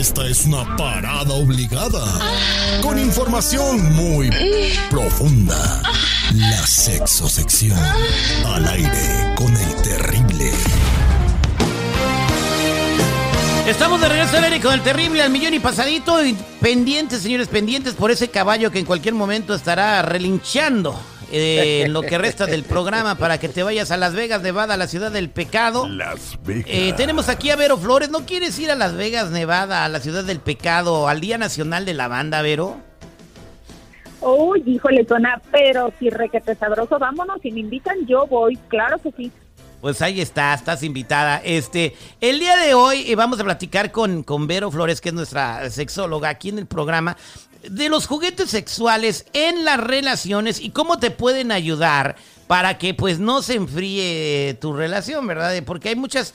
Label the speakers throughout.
Speaker 1: Esta es una parada obligada. Con información muy profunda. La sexosección. Al aire con el terrible.
Speaker 2: Estamos de regreso al aire con el terrible al millón y pasadito. Y pendientes, señores, pendientes por ese caballo que en cualquier momento estará relinchando eh, en lo que resta del programa para que te vayas a Las Vegas, Nevada, la ciudad del pecado.
Speaker 1: Las Vegas.
Speaker 2: Eh, tenemos aquí a Vero Flores. ¿No quieres ir a Las Vegas, Nevada, a la ciudad del pecado, al Día Nacional de la Banda, Vero?
Speaker 3: Uy, híjole, Tona, pero si requete sabroso, vámonos. Si me invitan, yo voy, claro que sí.
Speaker 2: Pues ahí está, estás invitada. Este, el día de hoy eh, vamos a platicar con, con Vero Flores, que es nuestra sexóloga aquí en el programa, de los juguetes sexuales en las relaciones y cómo te pueden ayudar para que pues no se enfríe tu relación, ¿verdad? Porque hay muchas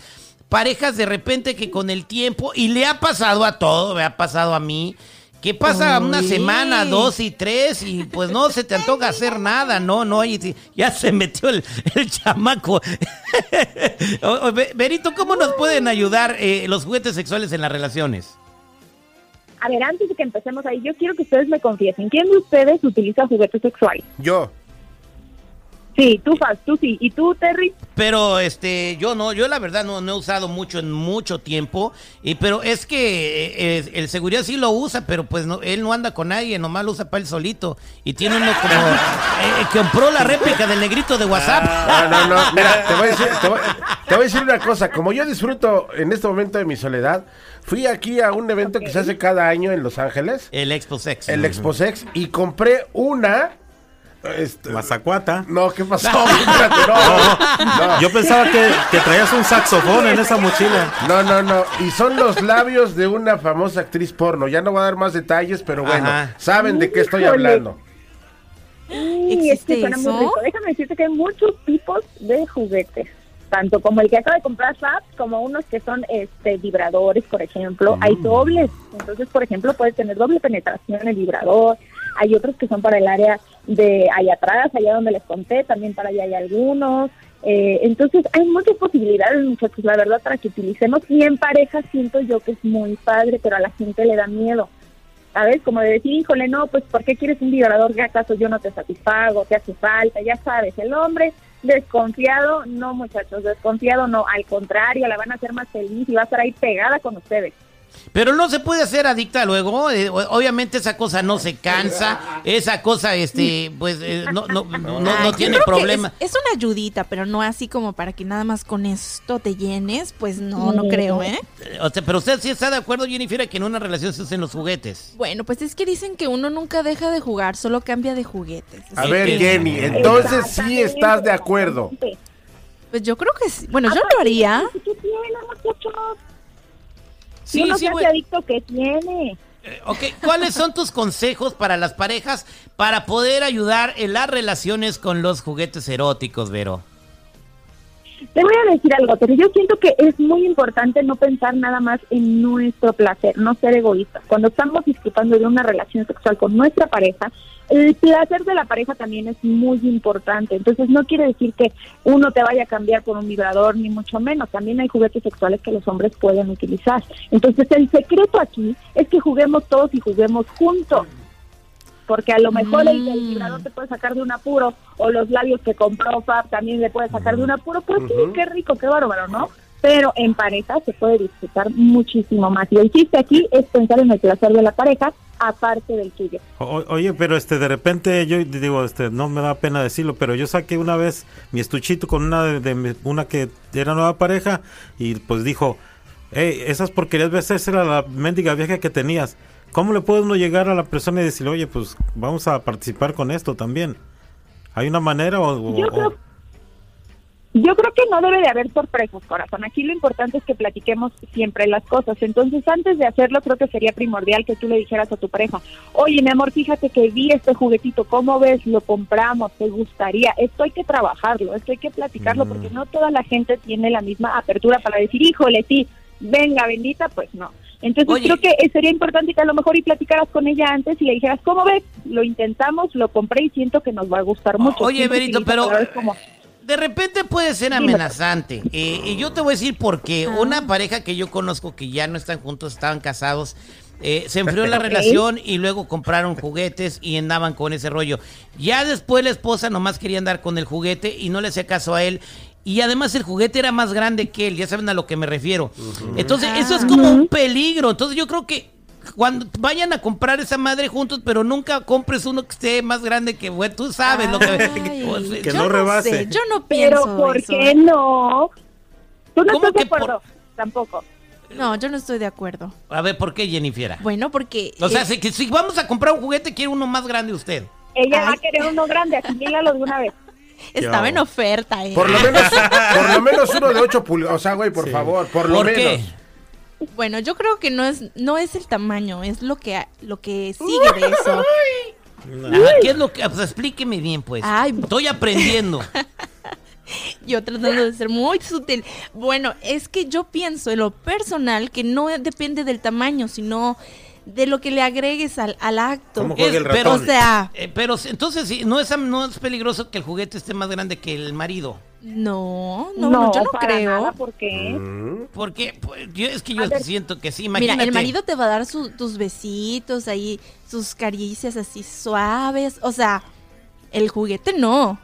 Speaker 2: parejas de repente que con el tiempo, y le ha pasado a todo, me ha pasado a mí, que pasa una semana, dos y tres y pues no se te antoja hacer nada, no, no, y ya se metió el, el chamaco. Berito, ¿cómo nos pueden ayudar eh, los juguetes sexuales en las relaciones?
Speaker 3: A ver, antes de que empecemos ahí, yo quiero que ustedes me confiesen. ¿Quién de ustedes utiliza juguetes sexuales?
Speaker 4: Yo.
Speaker 3: Sí, tú, Faz, tú sí. ¿Y tú, Terry?
Speaker 2: Pero este, yo no, yo la verdad no, no he usado mucho en mucho tiempo, y pero es que eh, eh, el seguridad sí lo usa, pero pues no, él no anda con nadie, nomás lo usa para él solito, y tiene uno como, eh, compró la réplica del negrito de WhatsApp.
Speaker 4: No, no, no. Mira, te voy, a decir, te, voy, te voy a decir una cosa. Como yo disfruto en este momento de mi soledad, fui aquí a un evento que se hace cada año en Los Ángeles,
Speaker 2: El Expo Sex.
Speaker 4: el Expo Sex, y compré una. Este,
Speaker 5: Mazacuata.
Speaker 4: no, ¿qué pasó? Espérate, no, no,
Speaker 5: Yo pensaba que, que traías un saxofón en esa mochila.
Speaker 4: no, no, no. Y son los labios de una famosa actriz porno. Ya no voy a dar más detalles, pero bueno,
Speaker 2: Ajá.
Speaker 4: saben de qué estoy hablando.
Speaker 3: Sí, es que
Speaker 6: ¿Existe
Speaker 3: suena muy
Speaker 6: eso?
Speaker 3: rico. Déjame decirte que hay muchos tipos de juguetes. Tanto como el que acaba de comprar Fab, como unos que son este vibradores, por ejemplo. Hay dobles. Entonces, por ejemplo, puedes tener doble penetración el vibrador. Hay otros que son para el área de allá atrás, allá donde les conté, también para allá hay algunos. Eh, entonces, hay muchas posibilidades, muchachos, la verdad, para que utilicemos. Y en pareja siento yo que es muy padre, pero a la gente le da miedo. ¿sabes? Como de decir, híjole, no, pues ¿por qué quieres un vibrador? ¿Qué acaso yo no te satisfago? ¿Te hace falta? Ya sabes, el hombre desconfiado, no muchachos, desconfiado no, al contrario, la van a hacer más feliz y va a estar ahí pegada con ustedes.
Speaker 2: Pero no se puede hacer adicta luego. eh, obviamente esa cosa no se cansa. Esa cosa, este, pues, eh, no, no, no, no, tiene problema.
Speaker 6: Es, es una ayudita, pero no así como para que nada más con esto te llenes, pues no, no creo, ¿eh?
Speaker 2: O sea, pero usted sí está de acuerdo, Jennifer, que en una relación se usen los juguetes.
Speaker 6: Bueno, pues es que dicen que uno nunca deja de jugar, solo cambia de juguetes.
Speaker 4: A ver,
Speaker 6: que,
Speaker 4: Jenny, entonces sí estás de acuerdo.
Speaker 6: Pues yo creo que sí. Bueno, yo lo haría.
Speaker 2: Sí,
Speaker 3: uno
Speaker 2: sí,
Speaker 3: adicto, ¿qué tiene?
Speaker 2: Eh, Ok, ¿cuáles son tus consejos para las parejas para poder ayudar en las relaciones con los juguetes eróticos, Vero?
Speaker 3: Te voy a decir algo, pero yo siento que es muy importante no pensar nada más en nuestro placer, no ser egoístas. Cuando estamos disfrutando de una relación sexual con nuestra pareja, el placer de la pareja también es muy importante. Entonces no quiere decir que uno te vaya a cambiar por un vibrador, ni mucho menos. También hay juguetes sexuales que los hombres pueden utilizar. Entonces el secreto aquí es que juguemos todos y juguemos juntos. Porque a lo mejor el, el
Speaker 6: Mm.
Speaker 3: vibrador te puede sacar de un apuro, o los labios que compró Fab también le puede sacar de un apuro. Pues sí, qué rico, qué bárbaro, ¿no? Pero en pareja se puede disfrutar muchísimo más. Y el chiste aquí es pensar en el placer de la pareja, aparte del tuyo.
Speaker 5: O- oye, pero este de repente yo digo, este no me da pena decirlo, pero yo saqué una vez mi estuchito con una de, una que era nueva pareja y pues dijo, hey, esas porquerías veces era la mendiga vieja que tenías. ¿Cómo le puede uno llegar a la persona y decirle, oye, pues vamos a participar con esto también? ¿Hay una manera o, o-
Speaker 3: Yo creo, yo creo que no debe de haber sorpresas, corazón. Aquí lo importante es que platiquemos siempre las cosas. Entonces, antes de hacerlo, creo que sería primordial que tú le dijeras a tu pareja, oye, mi amor, fíjate que vi este juguetito, ¿cómo ves? Lo compramos, ¿te gustaría? Esto hay que trabajarlo, esto hay que platicarlo,
Speaker 5: Mm.
Speaker 3: porque no toda la gente tiene la misma apertura para decir, híjole, sí, venga, bendita, pues no. Entonces
Speaker 2: Oye.
Speaker 3: creo que sería importante que a lo mejor y platicaras con ella antes y le dijeras, ¿cómo ves? Lo intentamos, lo compré y siento que nos va a gustar mucho.
Speaker 2: Oye, Berito, pero
Speaker 3: como,
Speaker 2: de repente puede ser amenazante. Eh, y yo te voy a decir por qué. Una pareja que yo conozco que ya no están juntos, estaban casados. eh, se enfrió la relación y luego compraron juguetes y andaban con ese rollo. Ya después la esposa nomás quería andar con el juguete y no le hacía caso a él. Y además el juguete era más grande que él, ya saben a lo que me refiero. Entonces, eso es como un peligro. Entonces, yo creo que cuando vayan a comprar esa madre juntos, pero nunca compres uno que esté más grande que, güey, tú sabes lo que...
Speaker 6: Ay,
Speaker 2: pues,
Speaker 5: Que
Speaker 6: yo
Speaker 5: no rebase.
Speaker 6: sé, yo no pienso
Speaker 3: Pero ¿por
Speaker 6: eso.
Speaker 3: qué no? ¿Tú no
Speaker 2: ¿Cómo
Speaker 3: estás de
Speaker 2: que por-
Speaker 3: acuerdo? Tampoco.
Speaker 6: No, yo no estoy de acuerdo.
Speaker 2: A ver, ¿por qué, Jennifer?
Speaker 6: Bueno, porque...
Speaker 2: O sea,
Speaker 6: eh,
Speaker 2: si, que si vamos a comprar un juguete, quiere uno más grande usted.
Speaker 3: Ella va
Speaker 6: Ay.
Speaker 3: a querer uno grande, asimílalo de una vez.
Speaker 6: Estaba en oferta, ¿eh?
Speaker 4: Por lo menos, por lo menos uno de 8 pulgadas. O sea, güey, por favor, por lo
Speaker 2: ¿Por
Speaker 4: menos.
Speaker 2: qué?
Speaker 6: Bueno, yo creo que no es no es el tamaño, es lo que lo que sigue de eso.
Speaker 2: Ajá, ¿Qué es lo que...? Pues explíqueme bien, pues.
Speaker 6: Ay.
Speaker 2: Estoy aprendiendo.
Speaker 6: Yo tratando de ser muy sutil. Bueno, es que yo pienso en lo personal que no depende del tamaño, sino de lo que le agregues al, al acto.
Speaker 5: ¿Cómo juega
Speaker 2: Es-
Speaker 5: el
Speaker 2: pero,
Speaker 5: ratón?
Speaker 6: O sea,
Speaker 2: eh, pero si- entonces, sí, ¿no es, no es peligroso que el juguete esté más grande que el marido?
Speaker 6: no, no, no, yo no
Speaker 3: para
Speaker 6: creo.
Speaker 3: nada, ¿por qué?
Speaker 2: Porque pues, yo, es que yo
Speaker 3: A ver.
Speaker 2: siento que sí,
Speaker 6: Mira,
Speaker 2: imagínate.
Speaker 6: el marido te va a dar su- tus besitos ahí, sus caricias así suaves. O sea, el juguete no.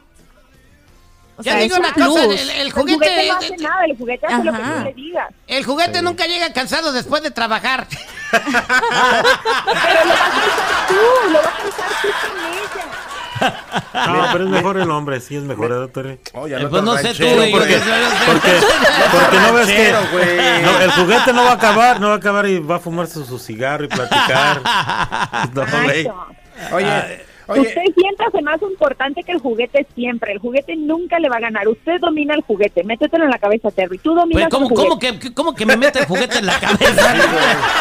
Speaker 6: O
Speaker 2: Ya
Speaker 6: sea,
Speaker 2: digo una
Speaker 6: un
Speaker 2: cosa, el, el
Speaker 3: El
Speaker 2: juguete...
Speaker 3: juguete no hace nada, el juguete hace lo que tú le digas.
Speaker 2: El juguete nunca llega cansado después de trabajar.
Speaker 3: Pero lo vas a usar tú, lo vas a usar tú con ella.
Speaker 5: No, pero es mejor el hombre, sí es mejor, ¿eh, doctor?
Speaker 4: Oh, ya
Speaker 2: Eh,
Speaker 4: no
Speaker 2: pues no sé tú, güey.
Speaker 4: porque-
Speaker 5: Porque, porque no ves que no, el juguete no va a acabar, no va a acabar y va a fumarse su cigarro y platicar. No, güey.
Speaker 4: Oye, oye,
Speaker 3: Usted siéntase más importante que el juguete siempre. El juguete nunca le va a ganar. Usted domina el juguete. Métetelo en la cabeza, Terry. Tú
Speaker 2: Pues,
Speaker 3: dominas
Speaker 2: ¿cómo,
Speaker 3: el
Speaker 2: cómo
Speaker 3: juguete.
Speaker 2: que, cómo que me mete el juguete en la cabeza?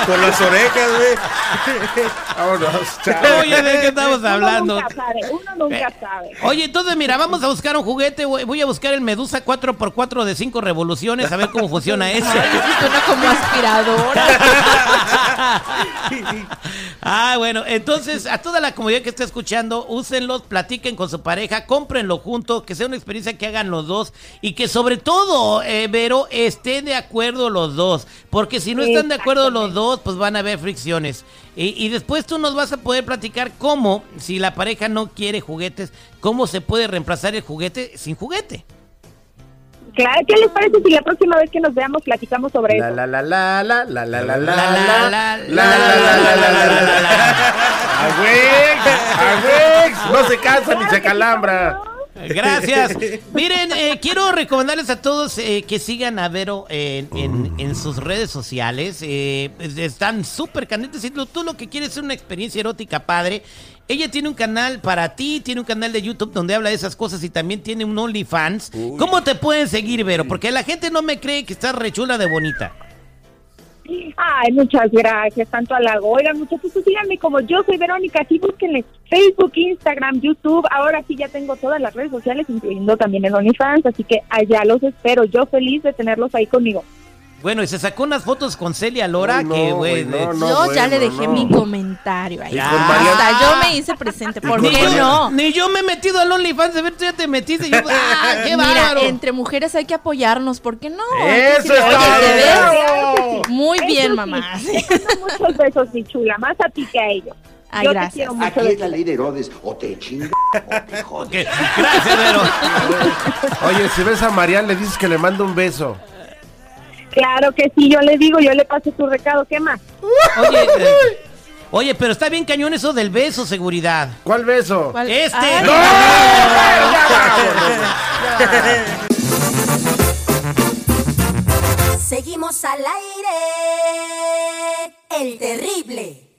Speaker 5: Con las orejas, güey.
Speaker 4: vámonos, chao.
Speaker 2: Oye, ¿de qué estamos
Speaker 3: Uno
Speaker 2: hablando?
Speaker 3: nunca sabe. Uno nunca sabe.
Speaker 2: Oye, entonces mira, vamos a buscar un juguete. Voy voy a buscar el Medusa 4x4 de 5 revoluciones, a ver cómo funciona eso.
Speaker 6: Ay, suena como aspiradora.
Speaker 2: Ah, bueno, entonces a toda la comunidad que está escuchando, úsenlos, platiquen con su pareja, cómprenlo juntos, que sea una experiencia que hagan los dos y que sobre todo, eh, Vero, estén de acuerdo los dos, porque si no están de acuerdo los dos, pues van a haber fricciones. Y, y después tú nos vas a poder platicar cómo, si la pareja no quiere juguetes, cómo se puede reemplazar el juguete sin juguete.
Speaker 3: Claro, ¿qué les parece si la próxima vez que nos veamos platicamos sobre
Speaker 4: La
Speaker 3: eso?
Speaker 4: la la la la la la la la
Speaker 2: La, la,
Speaker 4: la
Speaker 2: la,
Speaker 4: la
Speaker 2: la,
Speaker 4: la la la la
Speaker 2: la,
Speaker 4: la
Speaker 2: la.
Speaker 4: ¡A Wex! ¡A Wex! No se cansa ni se calambra.
Speaker 2: Gracias. Miren, eh, quiero recomendarles a todos eh, que sigan a Vero en, en- en sus redes sociales. eh, están súper candentes. Si tú lo que quieres es una experiencia erótica padre, ella tiene un canal para ti, tiene un canal de YouTube donde habla de esas cosas y también tiene un OnlyFans. ¿Cómo te pueden seguir, Vero? Porque la gente no me cree que estás rechula de bonita.
Speaker 3: Ay, muchas gracias, tanto halago. Oigan, muchachos, pues síganme como yo soy Verónica, así búsquenle Facebook, Instagram, YouTube. Ahora sí ya tengo todas las redes sociales, incluyendo también el OnlyFans, así que allá los espero. Yo feliz de tenerlos ahí conmigo.
Speaker 2: Bueno, y se sacó unas fotos con Celia Lora
Speaker 4: no,
Speaker 2: que, güey,
Speaker 4: no,
Speaker 2: de-
Speaker 4: no.
Speaker 6: yo ya le dejé
Speaker 4: no.
Speaker 6: mi comentario ahí. Hasta yo me hice presente. ¿Por qué
Speaker 4: Mariana-
Speaker 6: no?
Speaker 2: Ni yo me he metido al OnlyFans, de ver, tú ya te metiste. y yo, ¡Ah, qué
Speaker 6: Mira,
Speaker 2: bárbaro!
Speaker 6: entre mujeres hay que apoyarnos, ¿por qué no?
Speaker 4: ¡Eso
Speaker 6: decirle,
Speaker 4: es
Speaker 6: "Oye,
Speaker 4: todo!
Speaker 6: ¿te ves?
Speaker 3: Claro que sí.
Speaker 6: Muy
Speaker 3: Eso
Speaker 6: bien,
Speaker 3: sí,
Speaker 6: mamá.
Speaker 3: muchos besos, mi chula, más a ti que a ellos.
Speaker 6: Ay,
Speaker 3: Yo
Speaker 6: gracias.
Speaker 7: Aquí es la ley de Herodes, o te chinga o te jodes.
Speaker 2: Gracias, Vero.
Speaker 4: Oye, si ves a Marian, le dices que le mando un beso.
Speaker 3: Claro que sí, yo le digo, yo le paso tu recado, ¿qué más?
Speaker 2: Oye, eh, oye, pero está bien cañón eso del beso, seguridad.
Speaker 4: ¿Cuál beso?
Speaker 6: ¿Cuál?
Speaker 2: Este.
Speaker 6: Ay,
Speaker 2: ¡No!
Speaker 8: Seguimos al aire. El terrible.